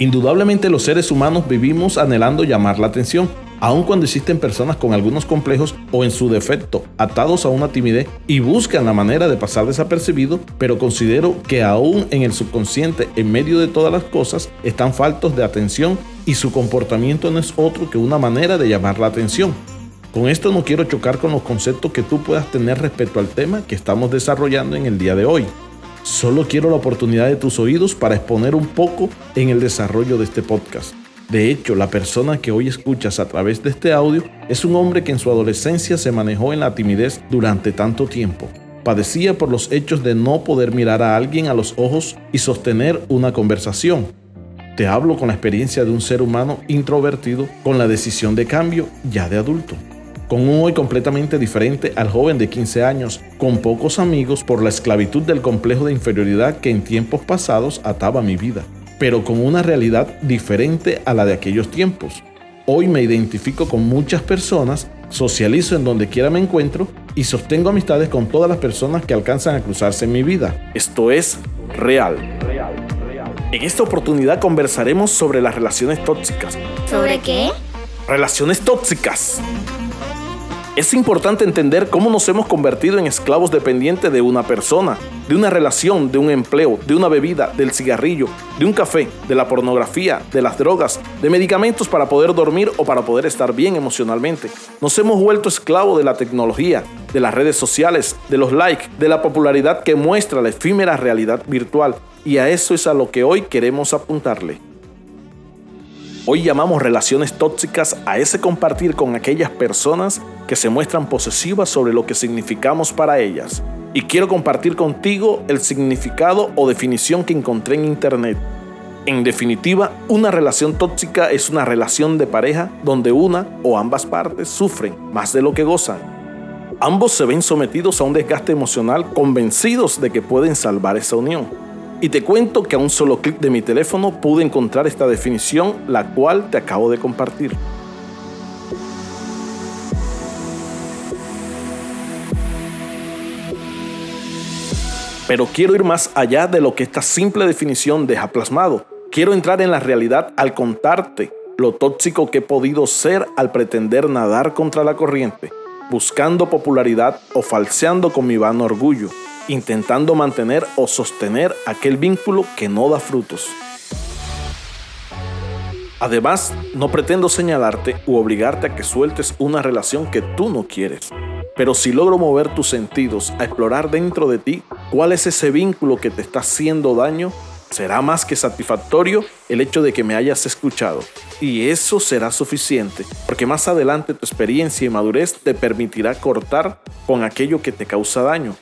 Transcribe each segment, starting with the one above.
Indudablemente los seres humanos vivimos anhelando llamar la atención, aun cuando existen personas con algunos complejos o en su defecto atados a una timidez y buscan la manera de pasar desapercibido, pero considero que aún en el subconsciente, en medio de todas las cosas, están faltos de atención y su comportamiento no es otro que una manera de llamar la atención. Con esto no quiero chocar con los conceptos que tú puedas tener respecto al tema que estamos desarrollando en el día de hoy. Solo quiero la oportunidad de tus oídos para exponer un poco en el desarrollo de este podcast. De hecho, la persona que hoy escuchas a través de este audio es un hombre que en su adolescencia se manejó en la timidez durante tanto tiempo. Padecía por los hechos de no poder mirar a alguien a los ojos y sostener una conversación. Te hablo con la experiencia de un ser humano introvertido con la decisión de cambio ya de adulto con un hoy completamente diferente al joven de 15 años, con pocos amigos por la esclavitud del complejo de inferioridad que en tiempos pasados ataba mi vida, pero con una realidad diferente a la de aquellos tiempos. Hoy me identifico con muchas personas, socializo en donde quiera me encuentro y sostengo amistades con todas las personas que alcanzan a cruzarse en mi vida. Esto es real. En esta oportunidad conversaremos sobre las relaciones tóxicas. ¿Sobre qué? Relaciones tóxicas. Es importante entender cómo nos hemos convertido en esclavos dependientes de una persona, de una relación, de un empleo, de una bebida, del cigarrillo, de un café, de la pornografía, de las drogas, de medicamentos para poder dormir o para poder estar bien emocionalmente. Nos hemos vuelto esclavos de la tecnología, de las redes sociales, de los likes, de la popularidad que muestra la efímera realidad virtual. Y a eso es a lo que hoy queremos apuntarle. Hoy llamamos relaciones tóxicas a ese compartir con aquellas personas que se muestran posesivas sobre lo que significamos para ellas. Y quiero compartir contigo el significado o definición que encontré en internet. En definitiva, una relación tóxica es una relación de pareja donde una o ambas partes sufren más de lo que gozan. Ambos se ven sometidos a un desgaste emocional convencidos de que pueden salvar esa unión. Y te cuento que a un solo clic de mi teléfono pude encontrar esta definición, la cual te acabo de compartir. Pero quiero ir más allá de lo que esta simple definición deja plasmado. Quiero entrar en la realidad al contarte lo tóxico que he podido ser al pretender nadar contra la corriente, buscando popularidad o falseando con mi vano orgullo intentando mantener o sostener aquel vínculo que no da frutos. Además, no pretendo señalarte u obligarte a que sueltes una relación que tú no quieres, pero si logro mover tus sentidos a explorar dentro de ti cuál es ese vínculo que te está haciendo daño, será más que satisfactorio el hecho de que me hayas escuchado. Y eso será suficiente, porque más adelante tu experiencia y madurez te permitirá cortar con aquello que te causa daño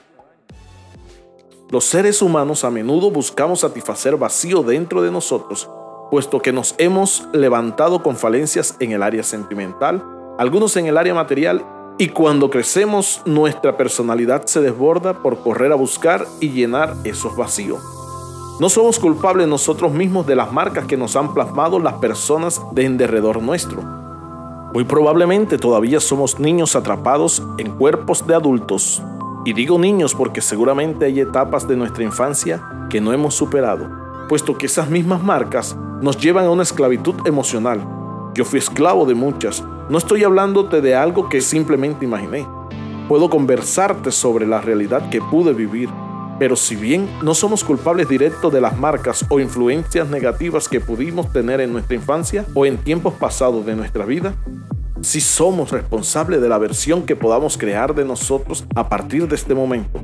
los seres humanos a menudo buscamos satisfacer vacío dentro de nosotros, puesto que nos hemos levantado con falencias en el área sentimental, algunos en el área material, y cuando crecemos nuestra personalidad se desborda por correr a buscar y llenar esos vacíos. No somos culpables nosotros mismos de las marcas que nos han plasmado las personas de en derredor nuestro. Muy probablemente todavía somos niños atrapados en cuerpos de adultos y digo niños porque seguramente hay etapas de nuestra infancia que no hemos superado, puesto que esas mismas marcas nos llevan a una esclavitud emocional. Yo fui esclavo de muchas. No estoy hablándote de algo que simplemente imaginé. Puedo conversarte sobre la realidad que pude vivir, pero si bien no somos culpables directos de las marcas o influencias negativas que pudimos tener en nuestra infancia o en tiempos pasados de nuestra vida, si somos responsables de la versión que podamos crear de nosotros a partir de este momento.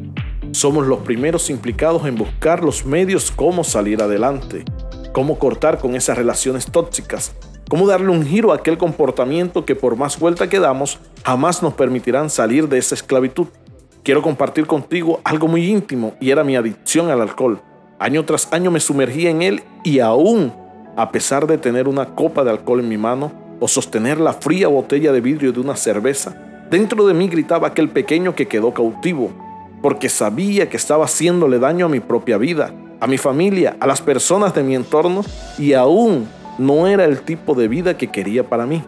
Somos los primeros implicados en buscar los medios cómo salir adelante, cómo cortar con esas relaciones tóxicas, cómo darle un giro a aquel comportamiento que por más vuelta que damos jamás nos permitirán salir de esa esclavitud. Quiero compartir contigo algo muy íntimo y era mi adicción al alcohol. Año tras año me sumergía en él y aún, a pesar de tener una copa de alcohol en mi mano, o sostener la fría botella de vidrio de una cerveza, dentro de mí gritaba aquel pequeño que quedó cautivo, porque sabía que estaba haciéndole daño a mi propia vida, a mi familia, a las personas de mi entorno y aún no era el tipo de vida que quería para mí.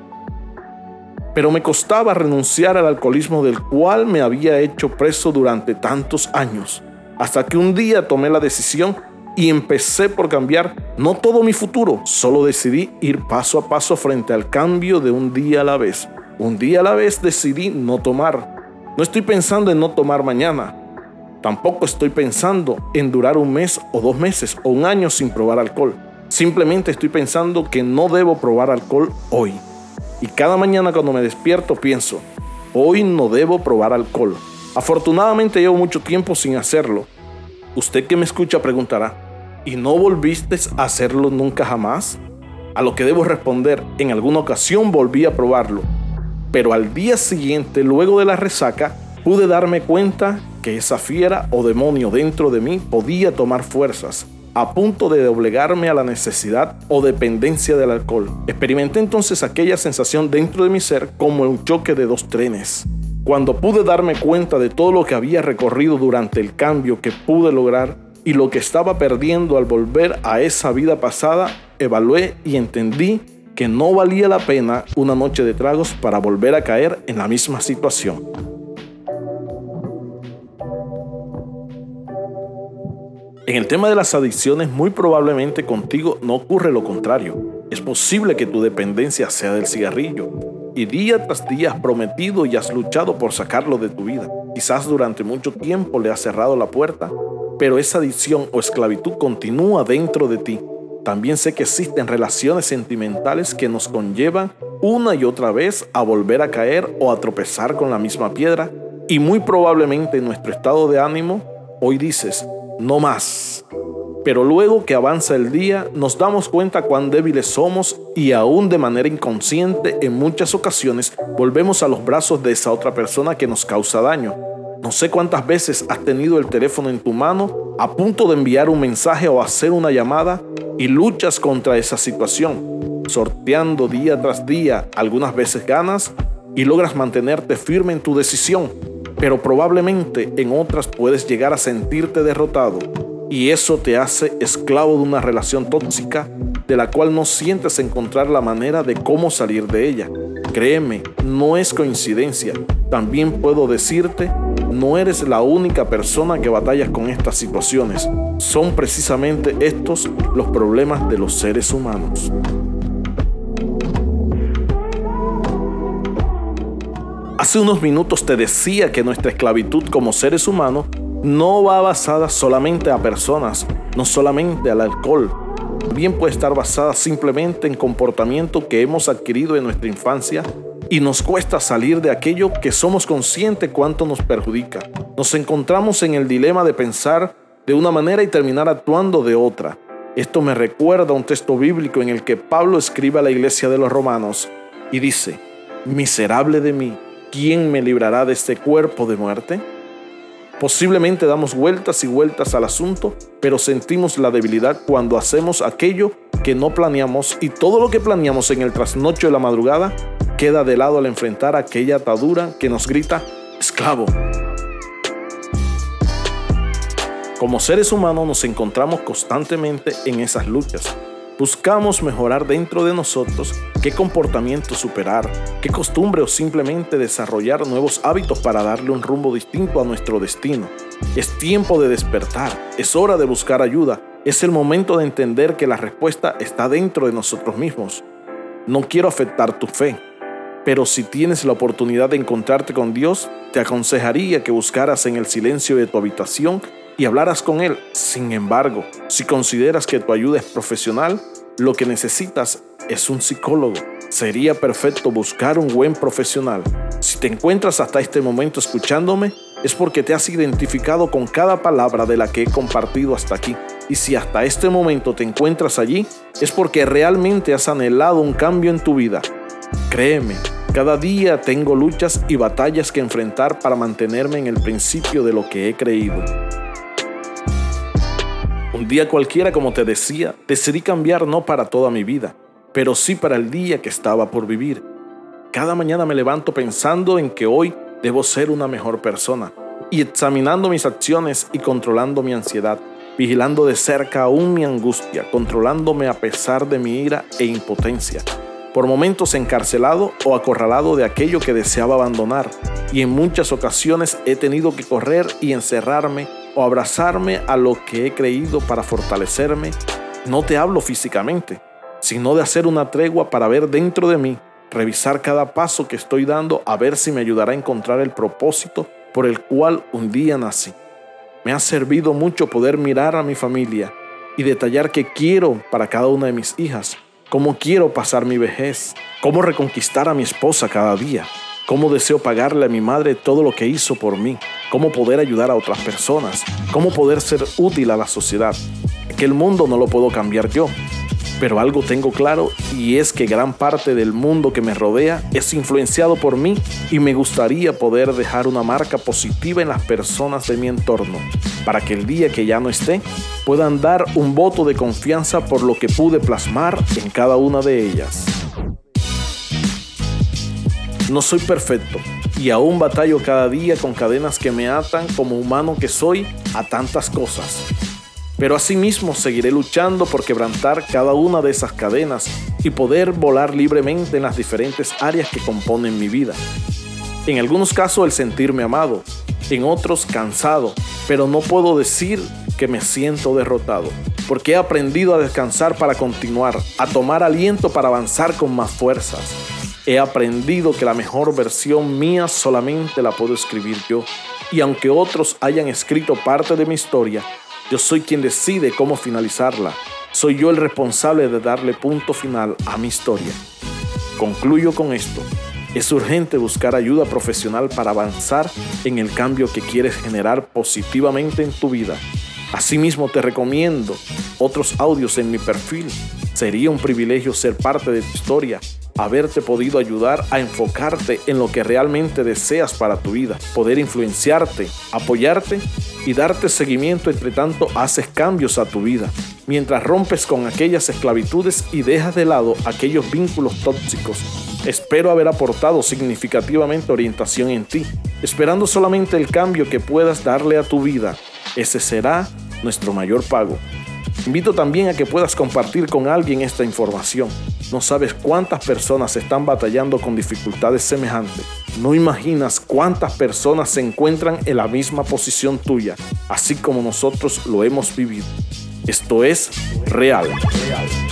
Pero me costaba renunciar al alcoholismo del cual me había hecho preso durante tantos años, hasta que un día tomé la decisión y empecé por cambiar no todo mi futuro, solo decidí ir paso a paso frente al cambio de un día a la vez. Un día a la vez decidí no tomar. No estoy pensando en no tomar mañana. Tampoco estoy pensando en durar un mes o dos meses o un año sin probar alcohol. Simplemente estoy pensando que no debo probar alcohol hoy. Y cada mañana cuando me despierto pienso, hoy no debo probar alcohol. Afortunadamente llevo mucho tiempo sin hacerlo. Usted que me escucha preguntará, ¿y no volviste a hacerlo nunca jamás? A lo que debo responder, en alguna ocasión volví a probarlo, pero al día siguiente, luego de la resaca, pude darme cuenta que esa fiera o demonio dentro de mí podía tomar fuerzas a punto de doblegarme a la necesidad o dependencia del alcohol. Experimenté entonces aquella sensación dentro de mi ser como un choque de dos trenes. Cuando pude darme cuenta de todo lo que había recorrido durante el cambio que pude lograr y lo que estaba perdiendo al volver a esa vida pasada, evalué y entendí que no valía la pena una noche de tragos para volver a caer en la misma situación. En el tema de las adicciones, muy probablemente contigo no ocurre lo contrario. Es posible que tu dependencia sea del cigarrillo y día tras día has prometido y has luchado por sacarlo de tu vida. Quizás durante mucho tiempo le has cerrado la puerta, pero esa adicción o esclavitud continúa dentro de ti. También sé que existen relaciones sentimentales que nos conllevan una y otra vez a volver a caer o a tropezar con la misma piedra y muy probablemente en nuestro estado de ánimo hoy dices, no más. Pero luego que avanza el día, nos damos cuenta cuán débiles somos y aún de manera inconsciente en muchas ocasiones volvemos a los brazos de esa otra persona que nos causa daño. No sé cuántas veces has tenido el teléfono en tu mano a punto de enviar un mensaje o hacer una llamada y luchas contra esa situación, sorteando día tras día, algunas veces ganas y logras mantenerte firme en tu decisión pero probablemente en otras puedes llegar a sentirte derrotado y eso te hace esclavo de una relación tóxica de la cual no sientes encontrar la manera de cómo salir de ella. Créeme, no es coincidencia. También puedo decirte, no eres la única persona que batalla con estas situaciones. Son precisamente estos los problemas de los seres humanos. Hace unos minutos te decía que nuestra esclavitud como seres humanos no va basada solamente a personas, no solamente al alcohol. También puede estar basada simplemente en comportamiento que hemos adquirido en nuestra infancia y nos cuesta salir de aquello que somos conscientes cuánto nos perjudica. Nos encontramos en el dilema de pensar de una manera y terminar actuando de otra. Esto me recuerda a un texto bíblico en el que Pablo escribe a la iglesia de los romanos y dice, miserable de mí, ¿quién me librará de este cuerpo de muerte? Posiblemente damos vueltas y vueltas al asunto, pero sentimos la debilidad cuando hacemos aquello que no planeamos y todo lo que planeamos en el trasnocho de la madrugada queda de lado al enfrentar aquella atadura que nos grita esclavo. Como seres humanos nos encontramos constantemente en esas luchas Buscamos mejorar dentro de nosotros qué comportamiento superar, qué costumbre o simplemente desarrollar nuevos hábitos para darle un rumbo distinto a nuestro destino. Es tiempo de despertar, es hora de buscar ayuda, es el momento de entender que la respuesta está dentro de nosotros mismos. No quiero afectar tu fe, pero si tienes la oportunidad de encontrarte con Dios, te aconsejaría que buscaras en el silencio de tu habitación y hablarás con él. Sin embargo, si consideras que tu ayuda es profesional, lo que necesitas es un psicólogo. Sería perfecto buscar un buen profesional. Si te encuentras hasta este momento escuchándome, es porque te has identificado con cada palabra de la que he compartido hasta aquí. Y si hasta este momento te encuentras allí, es porque realmente has anhelado un cambio en tu vida. Créeme, cada día tengo luchas y batallas que enfrentar para mantenerme en el principio de lo que he creído. Un día cualquiera, como te decía, decidí cambiar no para toda mi vida, pero sí para el día que estaba por vivir. Cada mañana me levanto pensando en que hoy debo ser una mejor persona y examinando mis acciones y controlando mi ansiedad, vigilando de cerca aún mi angustia, controlándome a pesar de mi ira e impotencia. Por momentos encarcelado o acorralado de aquello que deseaba abandonar y en muchas ocasiones he tenido que correr y encerrarme o abrazarme a lo que he creído para fortalecerme, no te hablo físicamente, sino de hacer una tregua para ver dentro de mí, revisar cada paso que estoy dando a ver si me ayudará a encontrar el propósito por el cual un día nací. Me ha servido mucho poder mirar a mi familia y detallar qué quiero para cada una de mis hijas, cómo quiero pasar mi vejez, cómo reconquistar a mi esposa cada día, cómo deseo pagarle a mi madre todo lo que hizo por mí, cómo poder ayudar a otras personas, cómo poder ser útil a la sociedad. Que el mundo no lo puedo cambiar yo, pero algo tengo claro y es que gran parte del mundo que me rodea es influenciado por mí y me gustaría poder dejar una marca positiva en las personas de mi entorno, para que el día que ya no esté puedan dar un voto de confianza por lo que pude plasmar en cada una de ellas. No soy perfecto y aún batallo cada día con cadenas que me atan como humano que soy a tantas cosas. Pero asimismo seguiré luchando por quebrantar cada una de esas cadenas y poder volar libremente en las diferentes áreas que componen mi vida. En algunos casos el sentirme amado, en otros cansado, pero no puedo decir que me siento derrotado, porque he aprendido a descansar para continuar, a tomar aliento para avanzar con más fuerzas. He aprendido que la mejor versión mía solamente la puedo escribir yo, y aunque otros hayan escrito parte de mi historia, yo soy quien decide cómo finalizarla. Soy yo el responsable de darle punto final a mi historia. Concluyo con esto. Es urgente buscar ayuda profesional para avanzar en el cambio que quieres generar positivamente en tu vida. Asimismo te recomiendo otros audios en mi perfil. Sería un privilegio ser parte de tu historia haberte podido ayudar a enfocarte en lo que realmente deseas para tu vida, poder influenciarte, apoyarte y darte seguimiento entre tanto haces cambios a tu vida, mientras rompes con aquellas esclavitudes y dejas de lado aquellos vínculos tóxicos. Espero haber aportado significativamente orientación en ti, esperando solamente el cambio que puedas darle a tu vida. Ese será nuestro mayor pago. Invito también a que puedas compartir con alguien esta información. No sabes cuántas personas están batallando con dificultades semejantes. No imaginas cuántas personas se encuentran en la misma posición tuya, así como nosotros lo hemos vivido. Esto es real. real.